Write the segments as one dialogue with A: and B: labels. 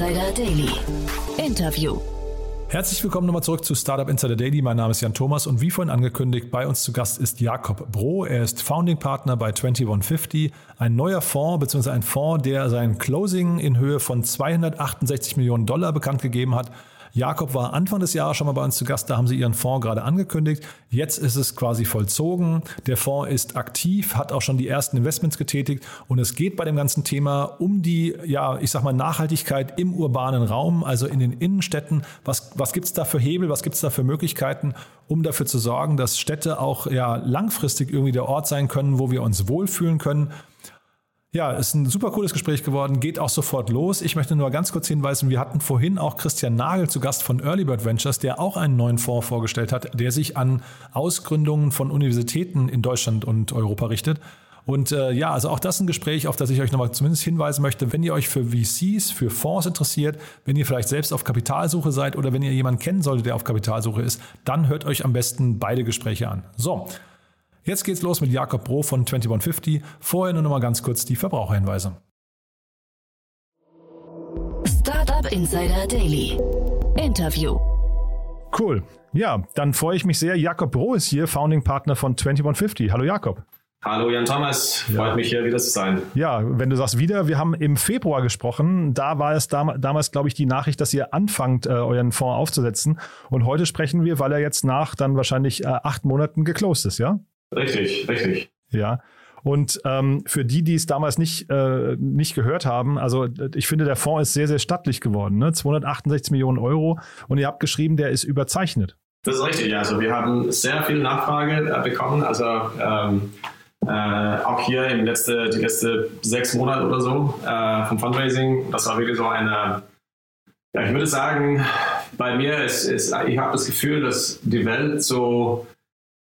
A: Insider Daily. Interview.
B: Herzlich willkommen nochmal zurück zu Startup Insider Daily. Mein Name ist Jan Thomas und wie vorhin angekündigt, bei uns zu Gast ist Jakob Bro. Er ist Founding Partner bei 2150, ein neuer Fonds bzw. ein Fonds, der sein Closing in Höhe von 268 Millionen Dollar bekannt gegeben hat Jakob war Anfang des Jahres schon mal bei uns zu Gast, da haben sie ihren Fonds gerade angekündigt. Jetzt ist es quasi vollzogen. Der Fonds ist aktiv, hat auch schon die ersten Investments getätigt und es geht bei dem ganzen Thema um die, ja, ich sag mal, Nachhaltigkeit im urbanen Raum, also in den Innenstädten. Was, was gibt es da für Hebel, was gibt es da für Möglichkeiten, um dafür zu sorgen, dass Städte auch ja, langfristig irgendwie der Ort sein können, wo wir uns wohlfühlen können? Ja, ist ein super cooles Gespräch geworden, geht auch sofort los. Ich möchte nur ganz kurz hinweisen, wir hatten vorhin auch Christian Nagel zu Gast von Early Bird Ventures, der auch einen neuen Fonds vorgestellt hat, der sich an Ausgründungen von Universitäten in Deutschland und Europa richtet. Und äh, ja, also auch das ein Gespräch, auf das ich euch nochmal zumindest hinweisen möchte, wenn ihr euch für VCs, für Fonds interessiert, wenn ihr vielleicht selbst auf Kapitalsuche seid oder wenn ihr jemanden kennen solltet, der auf Kapitalsuche ist, dann hört euch am besten beide Gespräche an. So, Jetzt geht's los mit Jakob Bro von 2150. Vorher nur noch mal ganz kurz die Verbraucherhinweise.
A: Startup Insider Daily. Interview.
B: Cool. Ja, dann freue ich mich sehr. Jakob Bro ist hier, Founding Partner von 2150. Hallo Jakob.
C: Hallo Jan Thomas, freut ja. mich hier wieder zu sein.
B: Ja, wenn du sagst wieder, wir haben im Februar gesprochen, da war es dam damals, glaube ich, die Nachricht, dass ihr anfangt, äh, euren Fonds aufzusetzen. Und heute sprechen wir, weil er jetzt nach dann wahrscheinlich äh, acht Monaten geclosed ist, ja?
C: Richtig, richtig.
B: Ja. Und ähm, für die, die es damals nicht, äh, nicht gehört haben, also ich finde, der Fonds ist sehr, sehr stattlich geworden. Ne? 268 Millionen Euro und ihr habt geschrieben, der ist überzeichnet.
C: Das ist richtig, also wir haben sehr viel Nachfrage äh, bekommen. Also ähm, äh, auch hier im letzte, die letzten sechs Monate oder so äh, vom Fundraising. Das war wirklich so eine, ja, ich würde sagen, bei mir ist, ist ich habe das Gefühl, dass die Welt so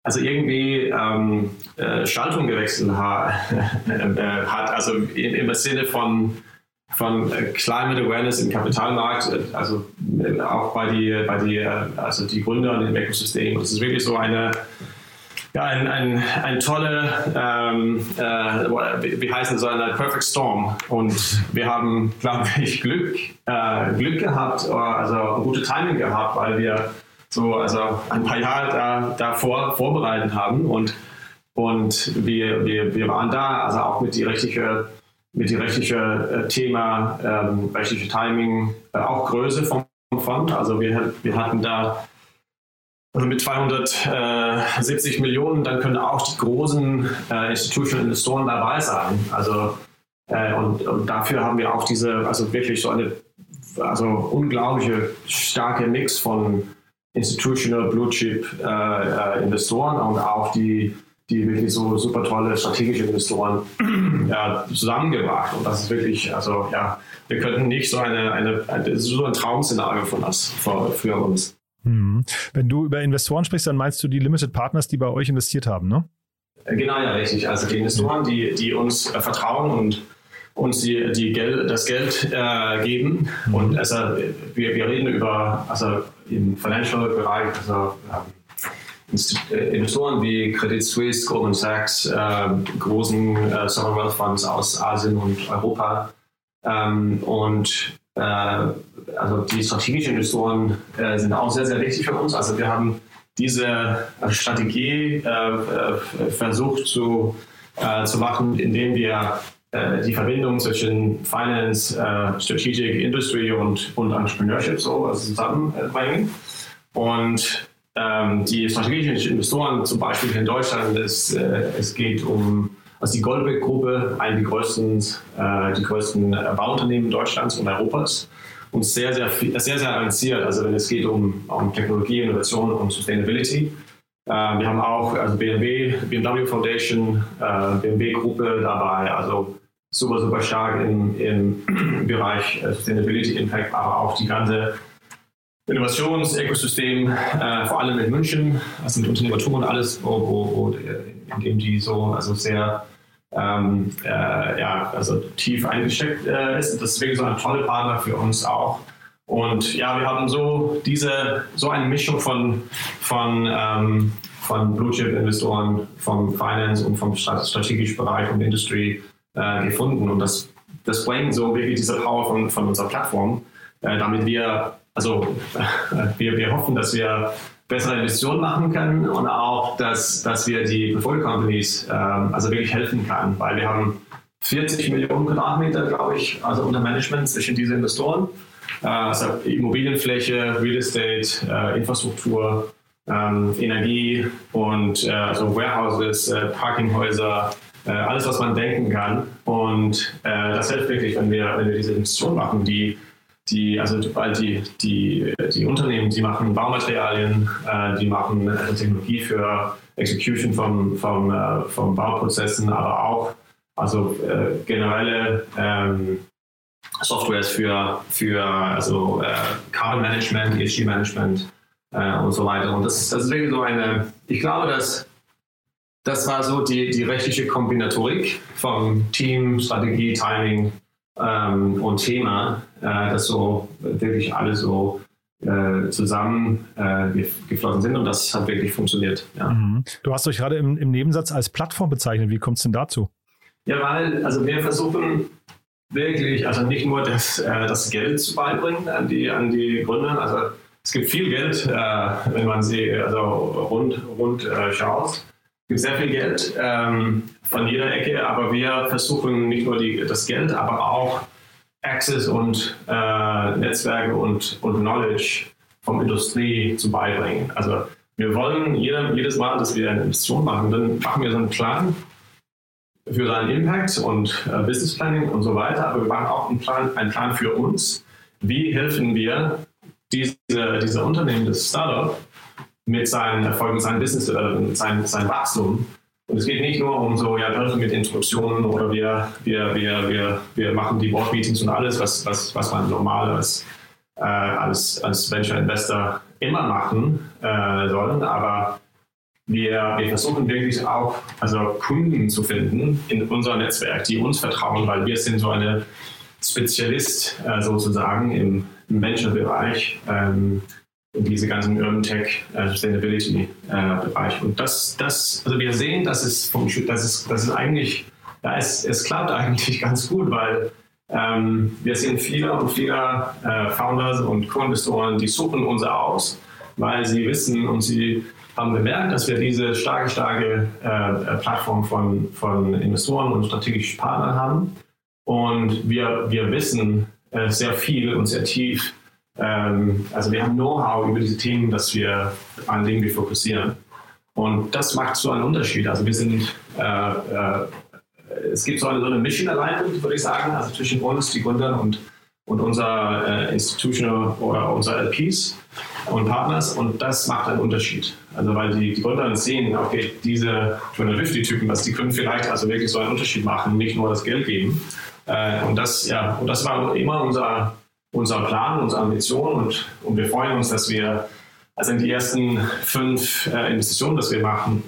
C: also irgendwie ähm, äh, Schaltung gewechselt ha äh, hat, also in, im Sinne von, von äh, Climate Awareness im Kapitalmarkt, äh, also auch bei die, bei die, also die Gründer in dem Ökosystem. Das ist wirklich so eine, ja, ein, ein, ein tolle, ähm, äh, wie heißt es, so eine Perfect Storm. Und wir haben, glaube ich, Glück, äh, Glück gehabt, also gute Timing gehabt, weil wir so also ein paar Jahre da, davor vorbereitet haben und, und wir, wir, wir waren da, also auch mit die rechtliche mit die rechtliche äh, Thema, ähm, rechtliche Timing, äh, auch Größe vom Fond. Also wir, wir hatten da also mit 270 Millionen, dann können auch die großen äh, Institutional Investoren dabei sein. Also äh, und, und dafür haben wir auch diese, also wirklich so eine also unglaubliche starke Mix von Institutional Blue Chip äh, äh, Investoren und auch die, die wirklich so super tolle strategische Investoren ja, zusammengebracht. Und das ist wirklich, also ja, wir könnten nicht so eine, eine, das ist so ein Traum-Szenario von uns, für, für uns.
B: Mhm. Wenn du über Investoren sprichst, dann meinst du die Limited Partners, die bei euch investiert haben, ne?
C: Äh, genau, ja, richtig. Also die Investoren, die, die uns äh, vertrauen und uns die, die Geld, das Geld äh, geben. Mhm. Und also, wir, wir reden über, also im Financial-Bereich, also äh, Investoren wie Credit Suisse, Goldman Sachs, äh, großen äh, Sovereign Wealth Funds aus Asien und Europa. Ähm, und äh, also die strategischen Investoren äh, sind auch sehr, sehr wichtig für uns. Also wir haben diese Strategie äh, versucht zu, zu machen, indem wir die Verbindung zwischen Finance, äh, Strategic Industry und, und Entrepreneurship so also zusammenbringen. Und ähm, die strategischen Investoren, zum Beispiel in Deutschland, es, äh, es geht um also die Goldbeck-Gruppe, eine der größten, äh, die größten Bauunternehmen Deutschlands und Europas und sehr, sehr, sehr, sehr avanciert, also wenn es geht um, um Technologie, Innovation und Sustainability. Äh, wir haben auch also BMW, BMW Foundation, äh, BMW Gruppe dabei, also super, super stark im, im Bereich äh, Sustainability Impact, aber auch die ganze Innovationsökosystem, äh, vor allem in München, also mit Unternehmertum und alles, wo, wo, wo, in dem die so also sehr ähm, äh, ja, also tief eingesteckt äh, ist. Wirklich so ein toller Partner für uns auch. Und ja, wir haben so diese, so eine Mischung von, von, ähm, von Blue Chip Investoren, vom Finance und vom strategischen Bereich und Industry äh, gefunden. Und das, das bringt so wirklich diese Power von, von unserer Plattform, äh, damit wir, also wir, wir hoffen, dass wir bessere Investitionen machen können und auch, dass, dass wir die Portfolio Companies ähm, also wirklich helfen können, weil wir haben 40 Millionen Quadratmeter, glaube ich, also unter Management zwischen diesen Investoren. Also Immobilienfläche, Real Estate, äh, Infrastruktur, ähm, Energie und äh, also Warehouses, Parkinghäuser, äh, alles, was man denken kann. Und äh, das hilft wirklich, wenn wir, wenn wir diese Investitionen machen, die die, also die, die, die Unternehmen, die machen Baumaterialien, äh, die machen äh, Technologie für Execution von vom, äh, vom Bauprozessen, aber auch also generelle ähm, Softwares für, für also Carbon Management, ESG Management und so weiter. Und das, das ist wirklich so eine, ich glaube, dass das war so die, die rechtliche Kombinatorik vom Team, Strategie, Timing ähm, und Thema, äh, dass so wirklich alle so äh, zusammen äh, geflossen sind und das hat wirklich funktioniert. Ja. Mhm.
B: Du hast euch gerade im, im Nebensatz als Plattform bezeichnet. Wie kommt es denn dazu?
C: Ja, weil also wir versuchen wirklich, also nicht nur das, äh, das Geld zu beibringen an die, an die Gründer, also es gibt viel Geld, äh, wenn man sie also rund, rund äh, schaut sehr viel Geld ähm, von jeder Ecke, aber wir versuchen nicht nur die, das Geld, aber auch Access und äh, Netzwerke und, und Knowledge vom Industrie zu beibringen. Also wir wollen jeder, jedes Mal, dass wir eine Investition machen, dann machen wir so einen Plan für seinen Impact und äh, Business Planning und so weiter, aber wir machen auch einen Plan, einen Plan für uns. Wie helfen wir diese, diese Unternehmen, das Startup, mit seinen Erfolgen, seinem Business Development, sein, sein Wachstum. Und es geht nicht nur um so, ja, helfen mit Introduktionen oder wir, wir, wir, wir, wir machen die Board Meetings und alles, was, was, was man normal als, äh, als, als Venture Investor immer machen äh, sollen. Aber wir, wir versuchen wirklich auch also Kunden zu finden in unserem Netzwerk, die uns vertrauen, weil wir sind so eine Spezialist äh, sozusagen im, im Venture-Bereich. Ähm, in diese ganzen Urban Tech äh, Sustainability äh, Bereich. Und das, das, also wir sehen, dass es vom, dass es, dass es eigentlich, ja, es, es klappt eigentlich ganz gut, weil ähm, wir sehen viele und viele äh, Founders und Co-Investoren, die suchen uns aus, weil sie wissen und sie haben bemerkt, dass wir diese starke, starke äh, Plattform von, von Investoren und strategischen Partnern haben. Und wir, wir wissen äh, sehr viel und sehr tief also wir haben Know-how über diese Themen, dass wir an denen wir fokussieren. Und das macht so einen Unterschied. Also wir sind, äh, äh, es gibt so eine, so eine Mission Alignment, würde ich sagen, also zwischen uns, die Gründern und, und unser äh, Institutional oder unser LPs und Partners. Und das macht einen Unterschied. Also weil die, die Gründer sehen, okay, diese 250-Typen, die können vielleicht also wirklich so einen Unterschied machen, nicht nur das Geld geben. Äh, und das, ja, und das war immer unser unser Plan, unsere Ambition und, und wir freuen uns, dass wir also in die ersten fünf äh, Investitionen, die wir machen,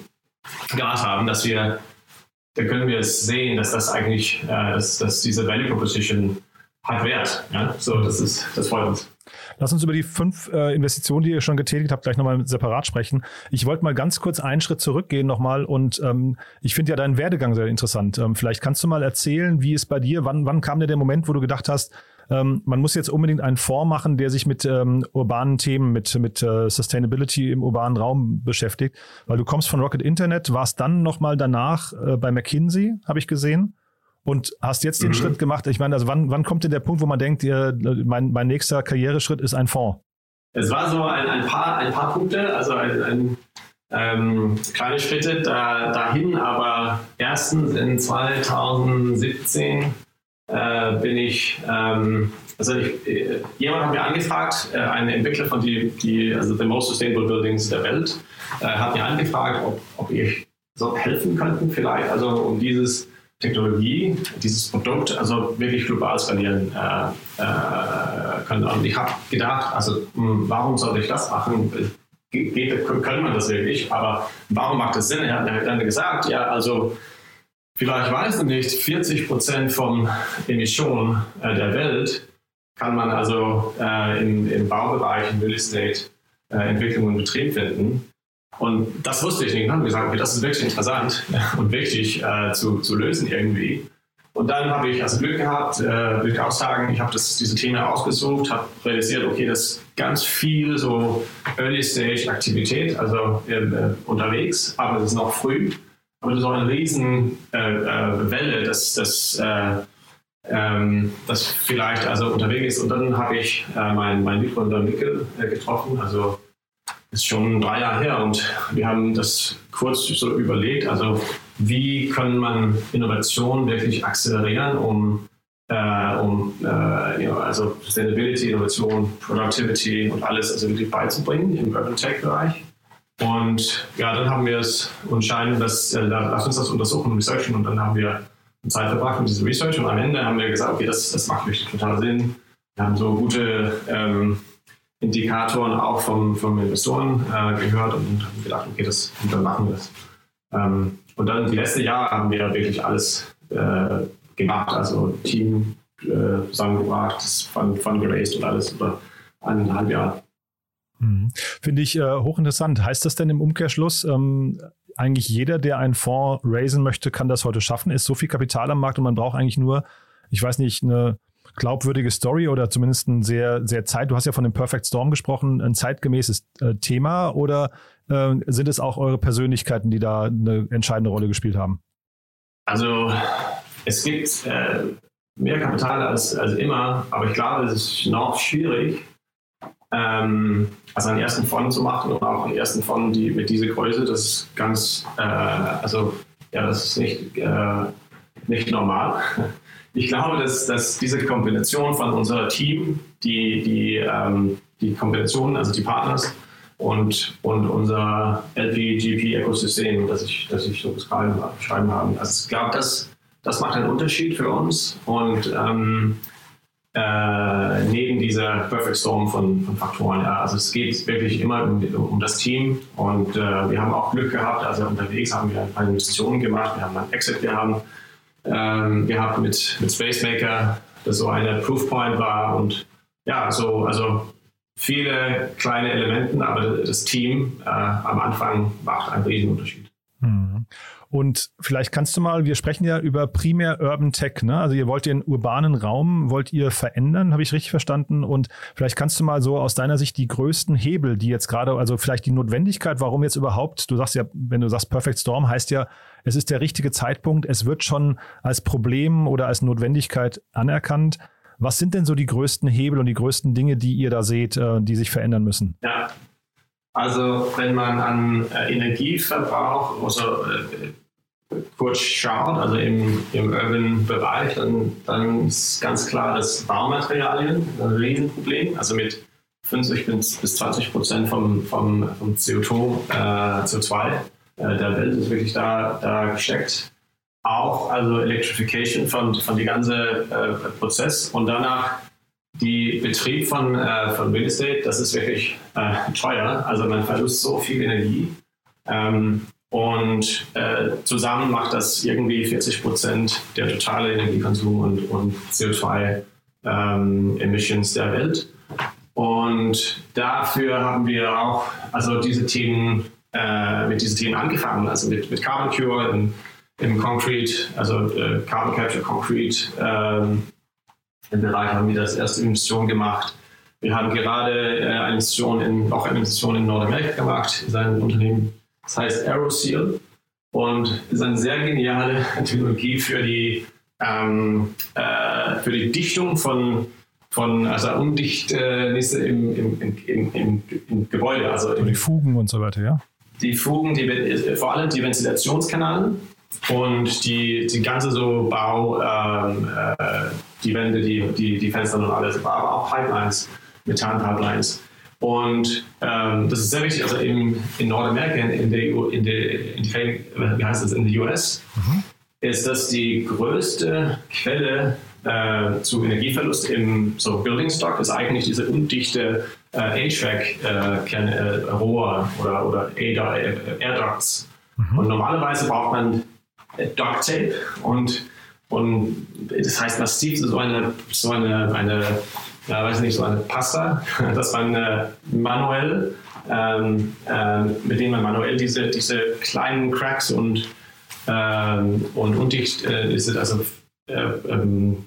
C: gehabt haben, dass wir, da können wir es sehen, dass das eigentlich, äh, dass, dass diese Value Proposition hat Wert. Ja? So, das ist, das freut uns.
B: Lass uns über die fünf äh, Investitionen, die ihr schon getätigt habt, gleich nochmal separat sprechen. Ich wollte mal ganz kurz einen Schritt zurückgehen nochmal und ähm, ich finde ja deinen Werdegang sehr interessant. Ähm, vielleicht kannst du mal erzählen, wie es bei dir, wann, wann kam dir der Moment, wo du gedacht hast, ähm, man muss jetzt unbedingt einen Fonds machen, der sich mit ähm, urbanen Themen, mit, mit äh, Sustainability im urbanen Raum beschäftigt, weil du kommst von Rocket Internet, warst dann nochmal danach äh, bei McKinsey, habe ich gesehen. Und hast jetzt den mhm. Schritt gemacht. Ich meine, also wann, wann kommt denn der Punkt, wo man denkt, ihr, mein, mein nächster Karriereschritt ist ein Fonds?
C: Es war so ein, ein, paar, ein paar Punkte, also ein, ein ähm, kleine Schritte da, dahin, aber erstens in 2017 äh, bin ich, ähm, also ich, äh, jemand hat mir angefragt, äh, ein Entwickler von die, die, also The Most Sustainable Buildings der Welt, äh, hat mir angefragt, ob, ob ich so helfen könnten vielleicht, also um dieses Technologie, dieses Produkt, also wirklich global skalieren äh, äh, können. Und ich habe gedacht, also mh, hm, warum sollte ich das machen? Geht, können wir das wirklich? Aber warum macht das Sinn? Er hat dann gesagt, ja, also Vielleicht weiß du nicht, 40 Prozent von Emissionen äh, der Welt kann man also äh, im, im Baubereich, im Real Estate, äh, Entwicklung und Betrieb finden. Und das wusste ich nicht. Dann haben wir gesagt, okay, das ist wirklich interessant und wichtig äh, zu, zu lösen irgendwie. Und dann habe ich also Glück gehabt, äh, würde ich auch sagen, ich habe diese Themen ausgesucht, habe realisiert, okay, das ist ganz viel so Early-Stage-Aktivität, also äh, unterwegs, aber es ist noch früh. Aber auch eine riesen äh, äh Welle, dass das äh, ähm, vielleicht also unterwegs ist. Und dann habe ich äh, meinen mein Mitgründer Mikkel äh, getroffen, also ist schon drei Jahre her und wir haben das kurz so überlegt, also wie kann man Innovation wirklich akzelerieren, um, äh, um äh, ja, also Sustainability, Innovation, Productivity und alles also wirklich beizubringen im Urban Tech Bereich. Und ja, dann haben wir es entscheiden, dass äh, lass uns das untersuchen und researchen und dann haben wir Zeit verbracht mit diesem Research und am Ende haben wir gesagt, okay, das, das macht wirklich total Sinn. Wir haben so gute ähm, Indikatoren auch vom, vom Investoren äh, gehört und haben gedacht, okay, das, dann machen wir das. Ähm, und dann die letzten Jahre haben wir wirklich alles äh, gemacht, also Team äh, zusammengebracht, das Fund, Fund und alles über eineinhalb Jahre.
B: Mhm. Finde ich äh, hochinteressant. Heißt das denn im Umkehrschluss, ähm, eigentlich jeder, der einen Fonds raisen möchte, kann das heute schaffen? Ist so viel Kapital am Markt und man braucht eigentlich nur, ich weiß nicht, eine glaubwürdige Story oder zumindest ein sehr, sehr Zeit. Du hast ja von dem Perfect Storm gesprochen, ein zeitgemäßes äh, Thema oder äh, sind es auch eure Persönlichkeiten, die da eine entscheidende Rolle gespielt haben?
C: Also es gibt äh, mehr Kapital als, als immer, aber ich glaube, es ist noch schwierig, ähm, also einen ersten Fonds zu machen und auch einen ersten Fonds die, mit dieser Größe, das ist ganz, äh, also ja, das ist nicht, äh, nicht normal. Ich glaube, dass, dass diese Kombination von unserem Team, die, die, ähm, die Kombination, also die Partners und, und unser LPGP-Ökosystem, das ich, das ich so beschreiben, beschreiben habe, also ich glaube, das, das macht einen Unterschied für uns und ähm, äh, neben dieser Perfect Storm von, von Faktoren. Ja. Also es geht wirklich immer um, um das Team und äh, wir haben auch Glück gehabt. Also unterwegs haben wir eine Investition gemacht, wir haben einen Exit gehabt, ähm, gehabt mit, mit Spacemaker, das so eine Proofpoint war und ja, so, also viele kleine Elemente, aber das Team äh, am Anfang macht einen riesen Unterschied.
B: Und vielleicht kannst du mal, wir sprechen ja über primär Urban Tech, ne? Also ihr wollt den urbanen Raum, wollt ihr verändern, habe ich richtig verstanden? Und vielleicht kannst du mal so aus deiner Sicht die größten Hebel, die jetzt gerade, also vielleicht die Notwendigkeit, warum jetzt überhaupt, du sagst ja, wenn du sagst Perfect Storm, heißt ja, es ist der richtige Zeitpunkt, es wird schon als Problem oder als Notwendigkeit anerkannt. Was sind denn so die größten Hebel und die größten Dinge, die ihr da seht, äh, die sich verändern müssen?
C: Ja, also wenn man an äh, Energieverbrauch also, äh, kurz schaut, also im, im Urban-Bereich, dann, dann ist ganz klar, dass Baumaterialien ein Riesenproblem, also mit 50 bis 20 Prozent vom, vom, vom CO2, äh, CO2 äh, der Welt ist wirklich da, da gesteckt. Auch also Electrification von, von dem ganzen äh, Prozess und danach die Betrieb von, äh, von Real Estate, das ist wirklich äh, teuer. Also man verlust so viel Energie. Ähm, und äh, zusammen macht das irgendwie 40 Prozent der totale Energiekonsum und, und CO2-Emissions ähm, der Welt. Und dafür haben wir auch also diese Themen, äh, mit diesen Themen angefangen, also mit, mit Carbon Cure im, im Concrete, also äh, Carbon Capture Concrete. Ähm, Im Bereich haben wir das erste Investition gemacht. Wir haben gerade äh, eine Investition in, auch eine Investition in Nordamerika gemacht, in seinem Unternehmen das heißt AeroSeal und ist eine sehr geniale Technologie für die, ähm, äh, für die Dichtung von, von also Undichtnisse im, im, im, im, im Gebäude. Also
B: die Fugen und so weiter, ja?
C: Die Fugen, die, vor allem die Ventilationskanäle und die, die ganze so Bau, ähm, äh, die Wände, die, die, die Fenster und alles, aber auch Pipelines, Methan-Pipelines. Und ähm, das ist sehr wichtig, also in, in Nordamerika, in der, in der, in der, wie heißt das, in der US, mhm. ist das die größte Quelle äh, zu Energieverlust im so Building Stock, ist eigentlich diese undichte äh, HVAC-Rohr äh, oder, oder Air Ducts. Mhm. Und normalerweise braucht man Duct Tape und, und das heißt massiv so eine, so eine, eine ja, weiß nicht, so eine Pasta, dass man äh, manuell, ähm, äh, mit denen man manuell diese, diese kleinen Cracks und, ähm, und undicht, äh, also ähm,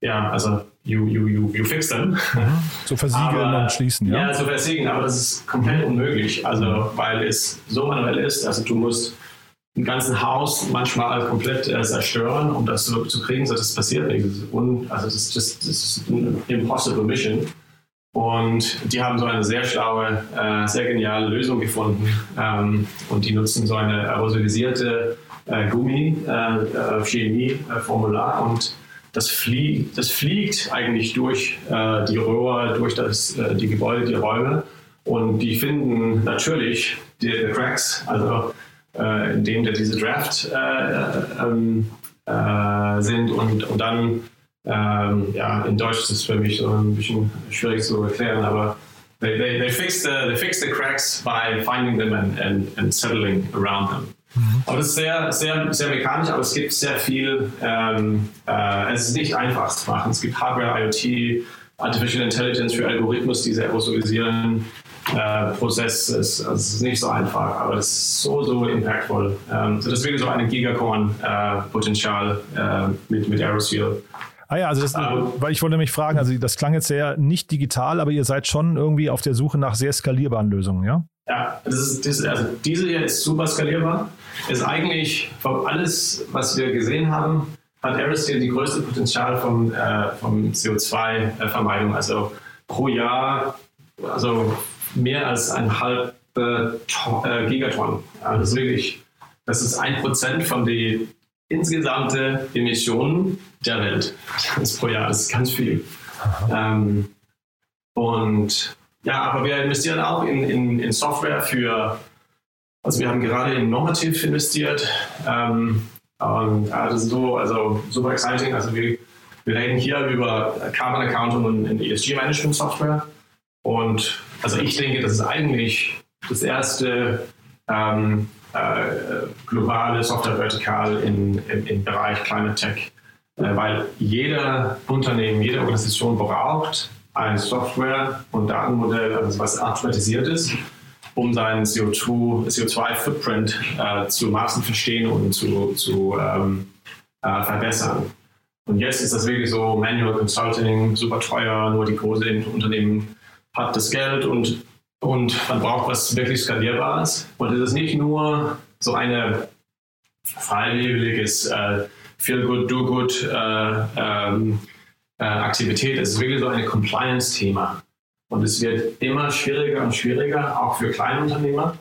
C: ja, also you, you, you, you fix them. Mhm.
B: So versiegeln aber, und schließen, ja?
C: Ja, so versiegeln, aber das ist komplett unmöglich, also weil es so manuell ist, also du musst ein ganzes Haus manchmal komplett äh, zerstören, um das so zu kriegen, so das passiert nicht. Also das ist, das ist eine impossible mission. Und die haben so eine sehr schlaue, äh, sehr geniale Lösung gefunden. Ähm, und die nutzen so eine aerosolisierte äh, Gummi, äh, äh. Äh, und das, flie das fliegt eigentlich durch äh, die Röhre, durch das, die Gebäude, die Räume. Und die finden natürlich die, die Cracks, also indem diese Draft ähm, sind und, und dann ähm, ja, in Deutsch ist es für mich so ein bisschen schwierig zu erklären, aber they, they, they, fix, the, they fix the cracks by finding them and, and, and settling around them. Mhm. Aber das ist sehr, sehr, sehr mekanisch, aber es gibt sehr viel, ähm, äh, es ist nicht einfach zu machen. Es gibt Hardware, IoT, Artificial Intelligence für Algorithmus, die sehr aerosolisieren. Äh, Prozess ist, also es ist nicht so einfach, aber es ist so, so impactful. Ähm, so das wäre so ein Gigacorn-Potenzial äh, mit, mit Aeroseal.
B: Ah ja, also das, um, weil ich wollte mich fragen, also das klang jetzt sehr nicht digital, aber ihr seid schon irgendwie auf der Suche nach sehr skalierbaren Lösungen, ja?
C: Ja, das ist, das, also diese hier ist super skalierbar. Ist eigentlich von alles, was wir gesehen haben, hat Aerosteel die größte Potenzial von, äh, von CO2-Vermeidung. Also pro Jahr, also mehr als ein halb äh, Gigaton. Also wirklich, das ist ein Prozent von den insgesamte Emissionen der Welt das ist pro Jahr. Das ist ganz viel. Ähm, und ja, aber wir investieren auch in, in, in, Software für, also wir haben gerade in Normative investiert. Ähm, und ja, das ist so, also super exciting. Also wir, wir reden hier über Carbon Accounting und ESG Management Software. Und also ich denke, das ist eigentlich das erste ähm, äh, globale Software-Vertikal im Bereich Climate Tech, äh, weil jeder Unternehmen, jede Organisation braucht ein Software- und Datenmodell, also was automatisiert ist, um seinen CO2-Footprint CO2 äh, zu maßen verstehen und zu, zu ähm, äh, verbessern. Und jetzt ist das wirklich so Manual Consulting, super teuer, nur die große Unternehmen hat das Geld und und man braucht was wirklich Skalierbares. Und es ist nicht nur so eine freiwilliges äh, Feel Good, Do Good äh, ähm, äh, Aktivität. Es ist wirklich so ein Compliance-Thema. Und es wird immer schwieriger und schwieriger, auch für Kleinunternehmer,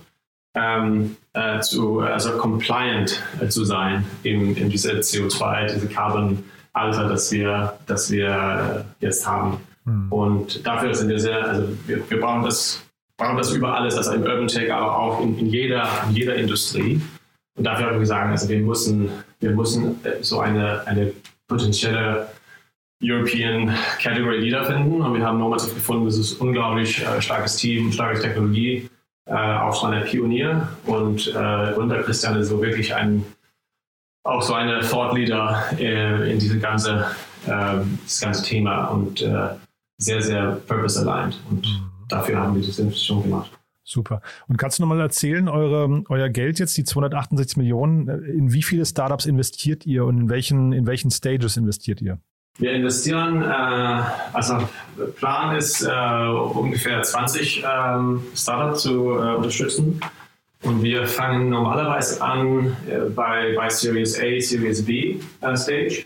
C: ähm, äh, zu, also compliant äh, zu sein in, in diese CO2, diese Carbon-Alter, das wir, das wir äh, jetzt haben. Mhm. Und dafür sind wir sehr, also wir, wir brauchen das brauchen das über alles, also im Urban Tech, aber auch in, in, jeder, in jeder Industrie. Und dafür haben wir gesagt, also wir müssen, wir müssen äh, so eine, eine potenzielle European Category Leader finden. Und wir haben normativ gefunden, das ist ein unglaublich äh, starkes Team, starke Technologie, äh, auch schon ein Pionier. Und äh, unter Christian ist so wirklich ein, auch so eine Thought Leader äh, in diese ganze, äh, das ganze Thema und äh, sehr, sehr purpose aligned. Und mhm dafür haben wir das Investition gemacht.
B: Super. Und kannst du nochmal erzählen, eure, euer Geld jetzt, die 268 Millionen, in wie viele Startups investiert ihr und in welchen, in welchen Stages investiert ihr?
C: Wir investieren, äh, also Plan ist äh, ungefähr 20 ähm, Startups zu äh, unterstützen. Und wir fangen normalerweise an äh, bei, bei Series A, Series B äh, Stage.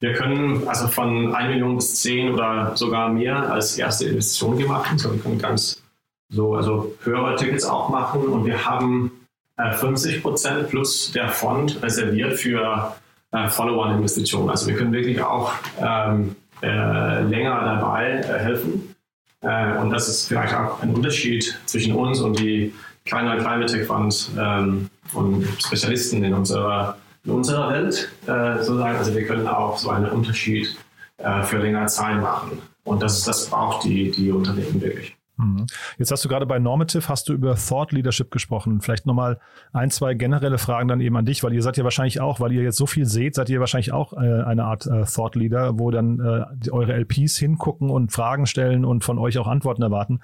C: Wir können also von 1 Million bis 10 oder sogar mehr als erste Investition gemacht. Also wir können ganz so, also höhere Tickets auch machen und wir haben äh, 50 Prozent plus der Fond reserviert für äh, Follow-on-Investitionen. Also wir können wirklich auch ähm, äh, länger dabei äh, helfen. Äh, und das ist vielleicht auch ein Unterschied zwischen uns und die kleineren Climate Tech Funds ähm, und Spezialisten in unserer in unserer Welt äh, sozusagen. Also wir können auch so einen Unterschied äh, für längere Zeit machen. Und das, das braucht die, die Unternehmen wirklich.
B: Mhm. Jetzt hast du gerade bei Normative, hast du über Thought Leadership gesprochen. Vielleicht nochmal ein, zwei generelle Fragen dann eben an dich, weil ihr seid ja wahrscheinlich auch, weil ihr jetzt so viel seht, seid ihr wahrscheinlich auch äh, eine Art äh, Thought Leader, wo dann äh, eure LPs hingucken und Fragen stellen und von euch auch Antworten erwarten.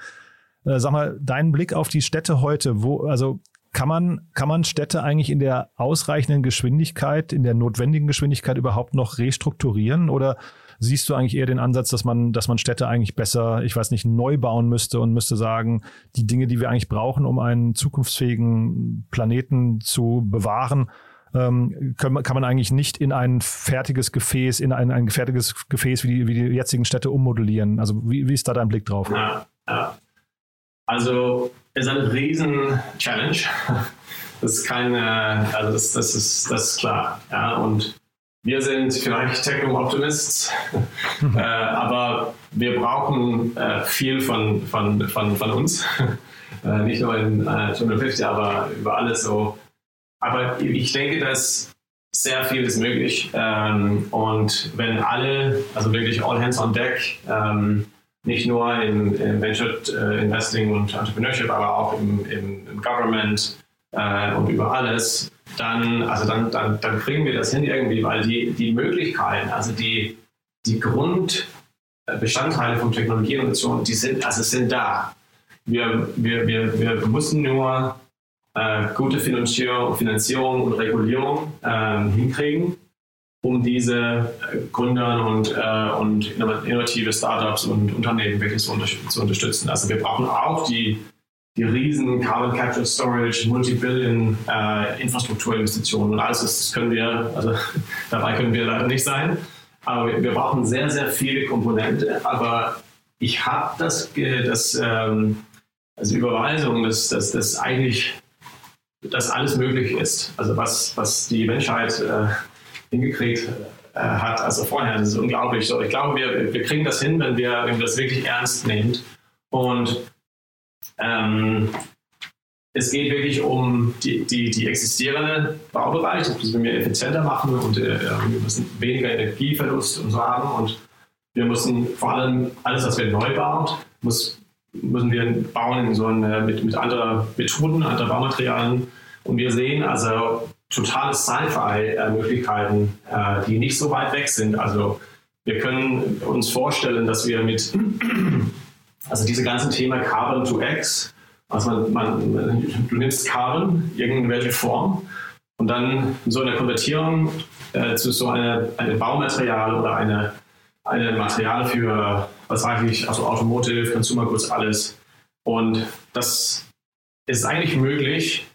B: Sag mal, deinen Blick auf die Städte heute, wo, also Kann man, kann man Städte eigentlich in der ausreichenden Geschwindigkeit, in der notwendigen Geschwindigkeit überhaupt noch restrukturieren? Oder siehst du eigentlich eher den Ansatz, dass man, dass man Städte eigentlich besser, ich weiß nicht, neu bauen müsste und müsste sagen, die Dinge, die wir eigentlich brauchen, um einen zukunftsfähigen Planeten zu bewahren, ähm, kann, kann man eigentlich nicht in ein fertiges Gefäß, in ein, ein fertiges Gefäß wie die, wie die jetzigen Städte ummodellieren? Also wie, wie ist da dein Blick drauf?
C: Ja, ja. Also ist eine riesen Challenge. Das ist keine, also das, das, ist, das ist klar. Ja, und wir sind vielleicht Techno-Optimists, äh, aber wir brauchen äh, viel von, von, von, von uns. äh, nicht nur in äh, 50, aber über alles so. Aber ich denke, dass sehr viel ist möglich. Ähm, und wenn alle, also wirklich all hands on deck, ähm, nicht nur in, in Venture äh, Investing und Entrepreneurship, aber auch im, im, im Government äh, und über alles, dann, also dann, dann, dann kriegen wir das hin irgendwie, weil die, die Möglichkeiten, also die, die Grundbestandteile von Technologieinnovation, die sind, also sind da. Wir, wir, wir, wir müssen nur äh, gute Finanzierung, Finanzierung und Regulierung äh, hinkriegen um diese äh, Gründer und, äh, und innovative Startups und Unternehmen wirklich zu, zu, unterstützen. Also wir brauchen auch die, die riesen Carbon Capture Storage, Multibillion äh, und alles das, das können wir, also dabei können wir leider nicht sein. Aber wir, wir brauchen sehr, sehr viele Komponente. Aber ich habe das, das ähm, also Überweisung, dass, dass, dass eigentlich dass alles möglich ist. Also was, was die Menschheit äh, hingekriegt äh, hat. Also vorher, das ist unglaublich. So, ich glaube, wir, wir kriegen das hin, wenn wir, wenn wir das wirklich ernst nehmen. Und ähm, es geht wirklich um die, die, die existierenden Baubereiche, müssen wir effizienter machen und äh, wir müssen weniger Energieverlust und so haben. Und wir müssen vor allem alles, was wir neu bauen, muss, müssen wir bauen in so eine, mit, mit anderen Methoden, anderen Baumaterialien. Und wir sehen also totale Sci-Fi-Möglichkeiten, äh, die nicht so weit weg sind. Also wir können uns vorstellen, dass wir mit, also diese ganzen Thema Carbon to X, also man, man, du nimmst Carbon, irgendwelche Form, und dann so eine Konvertierung äh, zu so einem eine Baumaterial oder eine, eine Material für, was sage ich, also Automotive, Consumer Goods, alles. Und das ist eigentlich möglich,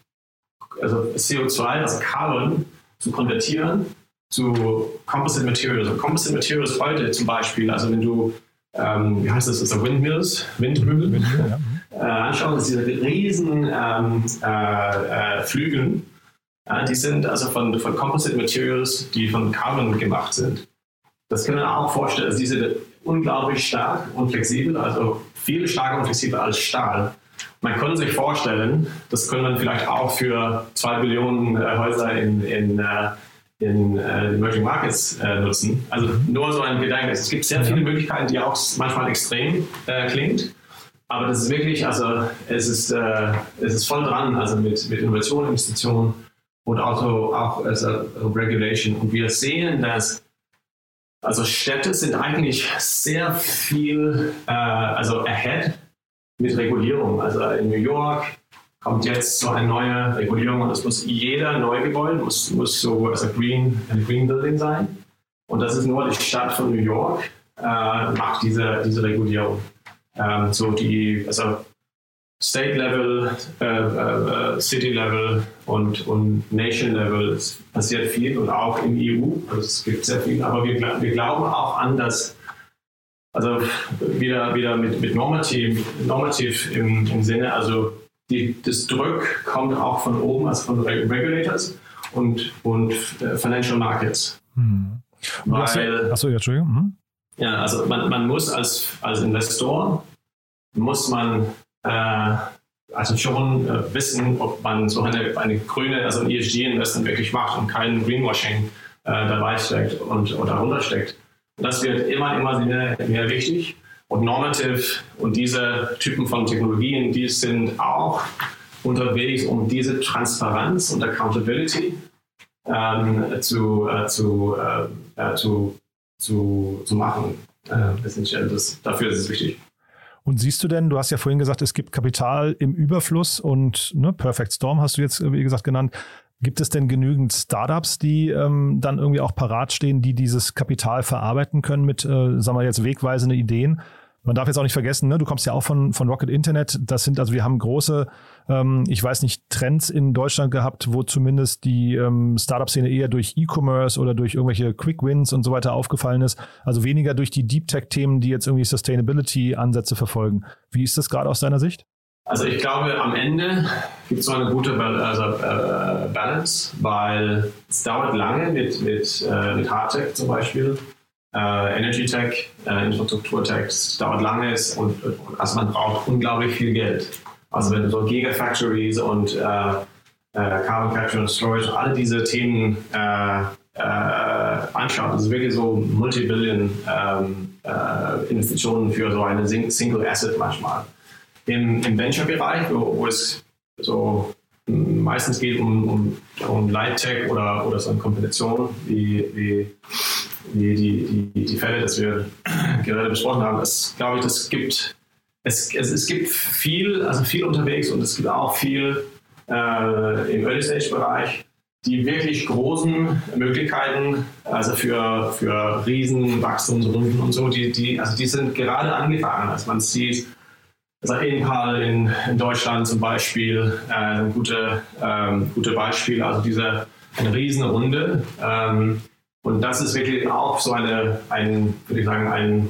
C: also CO2, also Carbon, zu konvertieren zu Composite Materials. Composite Materials heute zum Beispiel, also wenn du, ähm, wie heißt das, also Windmills, Windmühlen, ja. äh, anschaust, diese riesen ähm, äh, äh, Flügel, die sind also von, von Composite Materials, die von Carbon gemacht sind. Das können wir auch vorstellen, also die sind unglaublich stark und flexibel, also viel stärker und flexibler als Stahl. Man könnte sich vorstellen, das können wir vielleicht auch für zwei Billionen äh, Häuser in, in, äh, in äh, Emerging Markets äh, nutzen. Also nur so ein Gedanke. Es gibt sehr viele Möglichkeiten, die auch manchmal extrem äh, klingt. Aber das ist wirklich, also es ist, äh, es ist voll dran, also mit, mit Innovation, Investitionen und auch, auch also Regulation. Und wir sehen, dass also Städte sind eigentlich sehr viel also ahead mit Regulierung. Also in New York kommt jetzt so eine neue Regulierung und es muss jeder Neugebäude muss, muss so also Green, ein Green Building sein. Und das ist nur die Stadt von New York, äh, macht diese, diese Regulierung. Ähm, so die, also State Level, äh, äh, City Level und, und Nation Level, es passiert viel und auch im EU, also es gibt sehr viel, aber wir, wir glauben auch an das also wieder, wieder mit, mit normativ, normativ im, im Sinne, also die, das Druck kommt auch von oben, also von Regulators und, und äh, Financial Markets. Hm.
B: Weil, achso, ja, Entschuldigung. Hm.
C: Ja, also man, man muss als, als Investor, muss man äh, also schon äh, wissen, ob man so eine, eine grüne, also ein ESG-Investment wirklich macht und kein Greenwashing äh, dabei steckt und, und darunter steckt. Das wird immer, immer mehr, mehr wichtig. Und Normative und diese Typen von Technologien, die sind auch unterwegs, um diese Transparenz und Accountability ähm, zu, äh, zu, äh, zu, zu, zu machen. Äh, das, dafür ist es wichtig.
B: Und siehst du denn, du hast ja vorhin gesagt, es gibt Kapital im Überfluss und ne, Perfect Storm hast du jetzt, wie gesagt, genannt. Gibt es denn genügend Startups, die ähm, dann irgendwie auch parat stehen, die dieses Kapital verarbeiten können mit, äh, sagen wir jetzt, wegweisende Ideen? Man darf jetzt auch nicht vergessen, ne, du kommst ja auch von, von Rocket Internet. Das sind, also wir haben große, ähm, ich weiß nicht, Trends in Deutschland gehabt, wo zumindest die ähm, Startup-Szene eher durch E-Commerce oder durch irgendwelche Quick Wins und so weiter aufgefallen ist. Also weniger durch die Deep Tech-Themen, die jetzt irgendwie Sustainability-Ansätze verfolgen. Wie ist das gerade aus deiner Sicht?
C: Also ich glaube, am Ende gibt es so eine gute also, äh, Balance, weil es dauert lange mit, mit, äh, mit Hardtech zum Beispiel äh, Energy Tech, äh, Infrastruktur Tech, das dauert lange und, also man braucht unglaublich viel Geld. Also wenn du so Gigafactories und äh, Carbon Capture and Storage, alle diese Themen anschaut, das ist wirklich so Multibillion ähm, äh, Investitionen für so eine Single Asset manchmal. Im, im Venture-Bereich, wo, wo, es so meistens geht um, um, um Light Tech oder, oder so eine Kombination wie, wie die, die, die, die Fälle, das wir gerade besprochen haben, das glaube ich, das gibt es, es, es gibt viel, also viel unterwegs und es gibt auch viel äh, im Early Stage Bereich, die wirklich großen Möglichkeiten, also für, für Riesenwachstumsrunden und so, die, die, also die sind gerade angefangen. Also man sieht, also Inpal in, in Deutschland zum Beispiel, äh, ein gute, ähm, gute Beispiel, also diese eine Riesenrunde. Ähm, und das ist wirklich auch so eine, ein, würde ich sagen, ein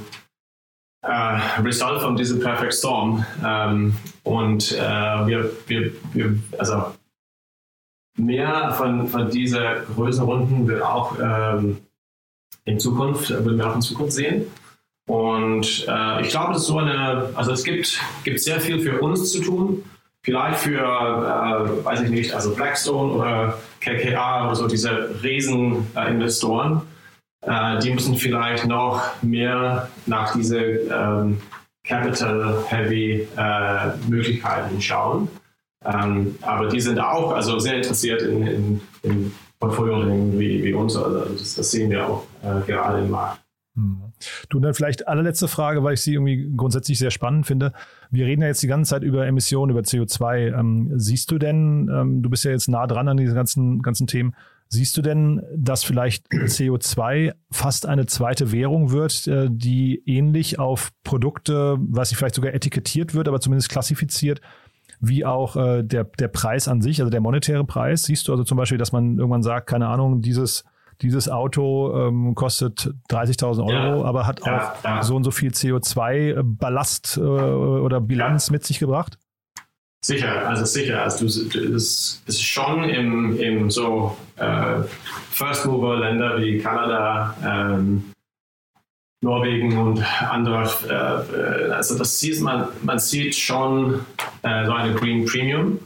C: äh, Result von diesem Perfect Storm. Ähm, und äh, wir, wir, wir, also mehr von, von dieser Größenrunden wird auch ähm, in Zukunft, würden wir auch in Zukunft sehen. Und äh, ich glaube, das ist so eine, also es gibt, gibt sehr viel für uns zu tun vielleicht für, äh, weiß ich nicht, also Blackstone oder KKA oder so diese Rieseninvestoren, äh, die müssen vielleicht noch mehr nach diese ähm, Capital-Heavy äh, schauen. Ähm, aber die sind auch also sehr interessiert in, in, in Portfolio wie, wie uns. Also das, das sehen wir auch äh, gerade im Markt.
B: Hm. Du, und dann vielleicht allerletzte Frage, weil ich sie irgendwie grundsätzlich sehr spannend finde. Wir reden ja jetzt die ganze Zeit über Emissionen, über CO2. Ähm, siehst du denn, ähm, du bist ja jetzt nah dran an diesen ganzen, ganzen Themen, siehst du denn, dass vielleicht CO2 fast eine zweite Währung wird, äh, die ähnlich auf Produkte, was ich vielleicht sogar etikettiert wird, aber zumindest klassifiziert, wie auch äh, der, der Preis an sich, also der monetäre Preis? Siehst du also zum Beispiel, dass man irgendwann sagt, keine Ahnung, dieses dieses Auto ähm, kostet 30.000 Euro, ja. aber hat ja, auch ja. so und so viel CO2-Ballast äh, oder Bilanz mit sich gebracht?
C: Sicher, also sicher. Also du, das ist schon im, im so äh, First Mover Länder wie Kanada, ähm, Norwegen und andere, äh, also das sieht man, man sieht schon äh, so eine Green Premium.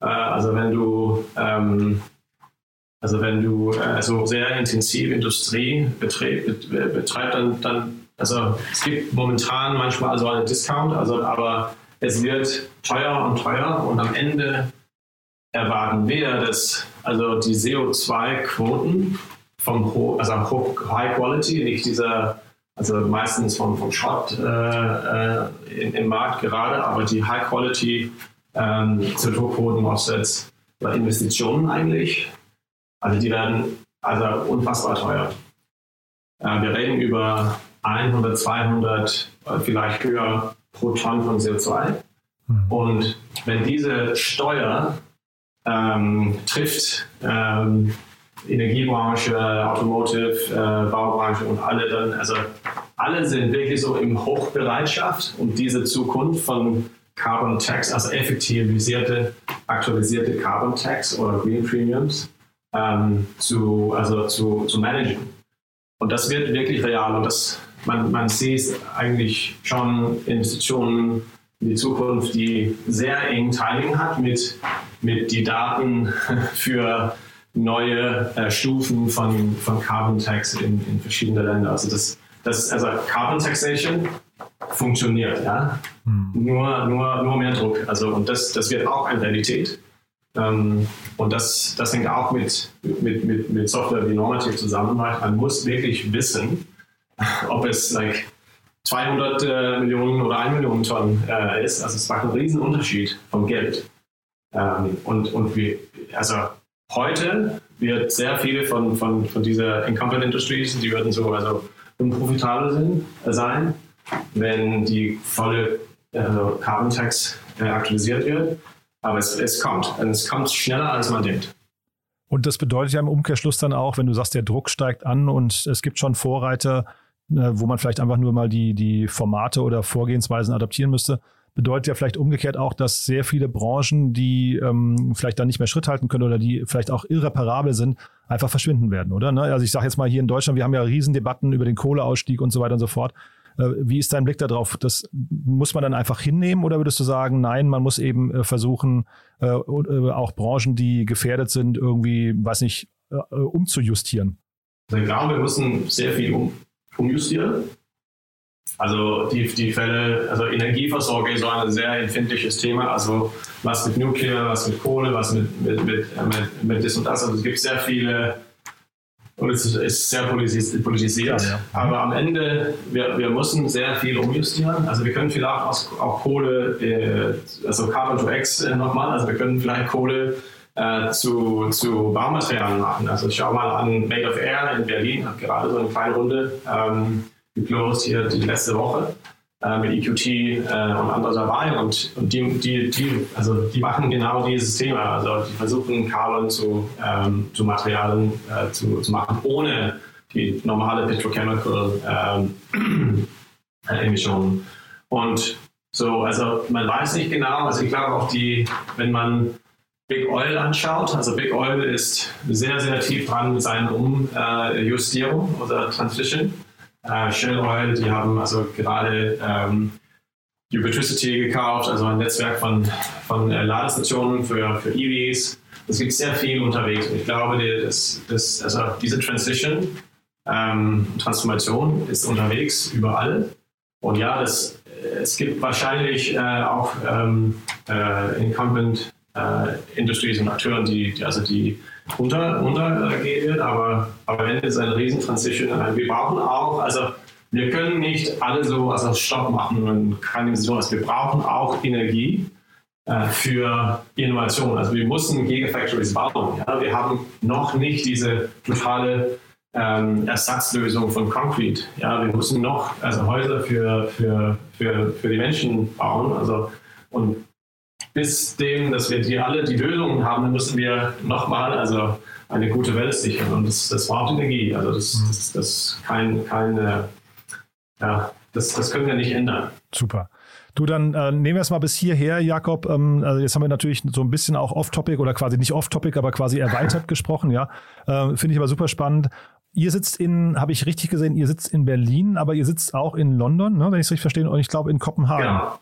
C: Äh, also wenn du ähm, also wenn du äh, so sehr intensiv Industrie betreibst, betreib, dann, dann, also es gibt momentan manchmal also einen Discount, also aber es wird teuer und teuer und am Ende erwarten wir, dass also die CO2-Quoten vom also High Quality, nicht dieser, also meistens vom, vom Schrott äh, äh in, im Markt gerade, aber die High Quality ähm, CO2-Quoten Offsets oder Investitionen eigentlich also die werden also unfassbar teuer. Äh, wir reden über 100, 200, äh, vielleicht höher pro Tonne von CO2. Mhm. Und wenn diese Steuer ähm, trifft, ähm, Energiebranche, Automotive, äh, Baubranche und alle dann, also alle sind wirklich so in Hochbereitschaft, um diese Zukunft von Carbon Tax, also effektivisierte, aktualisierte Carbon Tax oder Green Premiums, ähm, zu, also zu, zu managen. Und das wird wirklich real und das, man, man sieht eigentlich schon Institutionen in die Zukunft, die sehr eng Timing hat mit, mit die Daten für neue äh, Stufen von, von Carbon Tax in, in verschiedenen Ländern. Also das, das also Carbon Taxation funktioniert, ja. Hm. Nur, nur, nur mehr Druck. Also und das, das wird auch eine Realität. Ähm, und das, das hängt auch mit, mit, mit, mit Software wie Normative zusammen. Man muss wirklich wissen, ob es like, 200 äh, Millionen oder 1 Million Tonnen äh, ist. Also es macht einen riesen Unterschied vom Geld. Ähm, und und wir, also heute wird sehr viele von, von, von dieser Incumbent Industries, die würden so also unprofitabel sind, äh, sein, wenn die volle also Carbon Tax äh, aktualisiert wird. Aber es, es kommt. Und es kommt schneller, als man denkt.
B: Und das bedeutet ja im Umkehrschluss dann auch, wenn du sagst, der Druck steigt an und es gibt schon Vorreiter, äh, wo man vielleicht einfach nur mal die, die Formate oder Vorgehensweisen adaptieren müsste, bedeutet ja vielleicht umgekehrt auch, dass sehr viele Branchen, die ähm, vielleicht dann nicht mehr Schritt halten können oder die vielleicht auch irreparabel sind, einfach verschwinden werden, oder? Ne? Also ich sage jetzt mal hier in Deutschland, wir haben ja Riesendebatten über den Kohleausstieg und so weiter und so fort. Äh, wie ist dein Blick darauf? Das muss man dann einfach hinnehmen oder würdest du sagen, nein, man muss eben äh, versuchen, äh, auch Branchen, die gefährdet sind, irgendwie, weiß nicht, umzujustieren?
C: Also ich glaube, wir müssen sehr viel um, umjustieren. Also die, die Fälle, also Energieversorgung ist so ein sehr empfindliches Thema. Also was mit Nuklear, was mit Kohle, was mit, mit, mit, mit, mit das und das. Also es gibt sehr viele und es ist sehr politisiert. Ja, ja. Aber am Ende, wir, wir müssen sehr viel umjustieren. Also wir können vielleicht auch, auch Kohle, äh, also Carbon to X äh, nochmal, also wir können vielleicht Kohle äh, zu, zu Baumaterialien machen. Also schau mal an Made of Air in Berlin, hat gerade so eine kleine Runde ähm, geclosed hier die letzte Woche äh, mit EQT äh, und anderen dabei und, und die, die, die, also die machen genau dieses Thema. Also die versuchen Carbon zu, ähm, zu Materialien äh, zu, zu machen, ohne die normale Petrochemical ähm, Emissionen. Und so, also man weiß nicht genau, also ich glaube auch die, wenn man Big Oil anschaut, also Big Oil ist sehr, sehr tief dran mit seinen Umjustierungen oder Transition. Äh, Shell Oil, die haben also gerade ähm, Ubitricity gekauft, also ein Netzwerk von, von äh, Ladestationen für, für EVs. Es gibt sehr viel unterwegs. Und ich glaube, das, das, also diese Transition, ähm, Transformation ist unterwegs überall. Und ja, das, es gibt wahrscheinlich äh, auch ähm, äh, Incumbent äh, Industries und Akteuren, die, die also die unter, untergehen wird, aber, aber wenn es eine Riesentransition, wir brauchen auch, also wir können nicht alle so also Stopp machen und keine. Also wir brauchen auch Energie äh, für Innovation. Also wir müssen Gigafactories bauen. Ja? Wir haben noch nicht diese totale ähm, Ersatzlösung von Concrete. Ja? Wir müssen noch also Häuser für, für, für, für die Menschen bauen. Also, und bis dem, dass wir die alle die Lösungen haben, dann müssen wir nochmal also eine gute Welt sichern. Und das, das braucht Energie. Also das, mhm. das, das kein, kein äh, ja, das, das können wir nicht ändern.
B: Super. Du, dann äh, nehmen wir es mal bis hierher, Jakob. Ähm, also jetzt haben wir natürlich so ein bisschen auch off-topic oder quasi nicht off-topic, aber quasi erweitert gesprochen, ja. Äh, Finde ich aber super spannend. Ihr sitzt in, habe ich richtig gesehen, ihr sitzt in Berlin, aber ihr sitzt auch in London, ne, wenn ich es richtig verstehe, und ich glaube in Kopenhagen.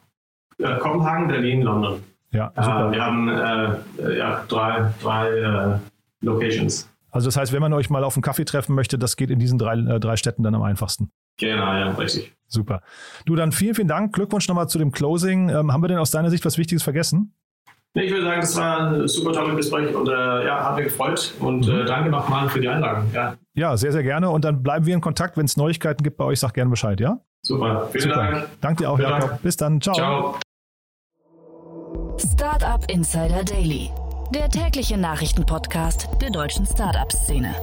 C: Genau. Äh, Kopenhagen, Berlin, London.
B: Ja, äh, super.
C: Wir haben äh, ja, drei, drei äh, Locations.
B: Also das heißt, wenn man euch mal auf einen Kaffee treffen möchte, das geht in diesen drei, äh, drei Städten dann am einfachsten.
C: Genau, ja, richtig.
B: Super. Du, dann vielen, vielen Dank. Glückwunsch nochmal zu dem Closing. Ähm, haben wir denn aus deiner Sicht was Wichtiges vergessen?
C: Nee, ich würde sagen, das war ein super tolles Gespräch und äh, ja, hat mich gefreut und mhm. äh, danke nochmal für die Einladung. Ja.
B: ja, sehr, sehr gerne und dann bleiben wir in Kontakt. Wenn es Neuigkeiten gibt bei euch, sag gerne Bescheid, ja?
C: Super, vielen super. Dank.
B: Danke dir auch, Jakob. Bis dann. Ciao. Ciao.
A: Startup Insider Daily, der tägliche Nachrichtenpodcast der deutschen Startup-Szene.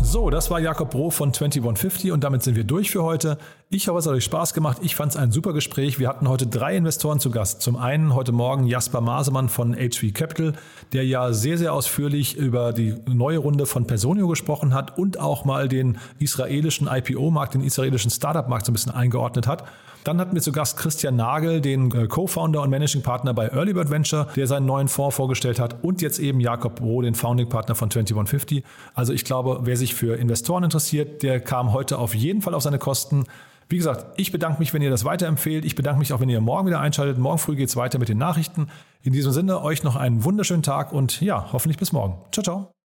B: So, das war Jakob Bro von 2150 und damit sind wir durch für heute. Ich hoffe, es hat euch Spaß gemacht. Ich fand es ein super Gespräch. Wir hatten heute drei Investoren zu Gast. Zum einen heute Morgen Jasper Masemann von HV Capital, der ja sehr, sehr ausführlich über die neue Runde von Personio gesprochen hat und auch mal den israelischen IPO-Markt, den israelischen Startup-Markt so ein bisschen eingeordnet hat. Dann hatten wir zu Gast Christian Nagel, den äh, Co-Founder und Managing Partner bei Early Bird Venture, der seinen neuen Fonds vorgestellt hat. Und jetzt eben Jakob Bro, den Founding Partner von 2150. Also ich glaube, wer sich für Investoren interessiert, der kam heute auf jeden Fall auf seine Kosten. Wie gesagt, ich bedanke mich, wenn ihr das weiterempfehlt. Ich bedanke mich auch, wenn ihr morgen wieder einschaltet. Morgen früh geht es weiter mit den Nachrichten. In diesem Sinne, euch noch einen wunderschönen Tag und ja, hoffentlich bis morgen. Ciao, ciao.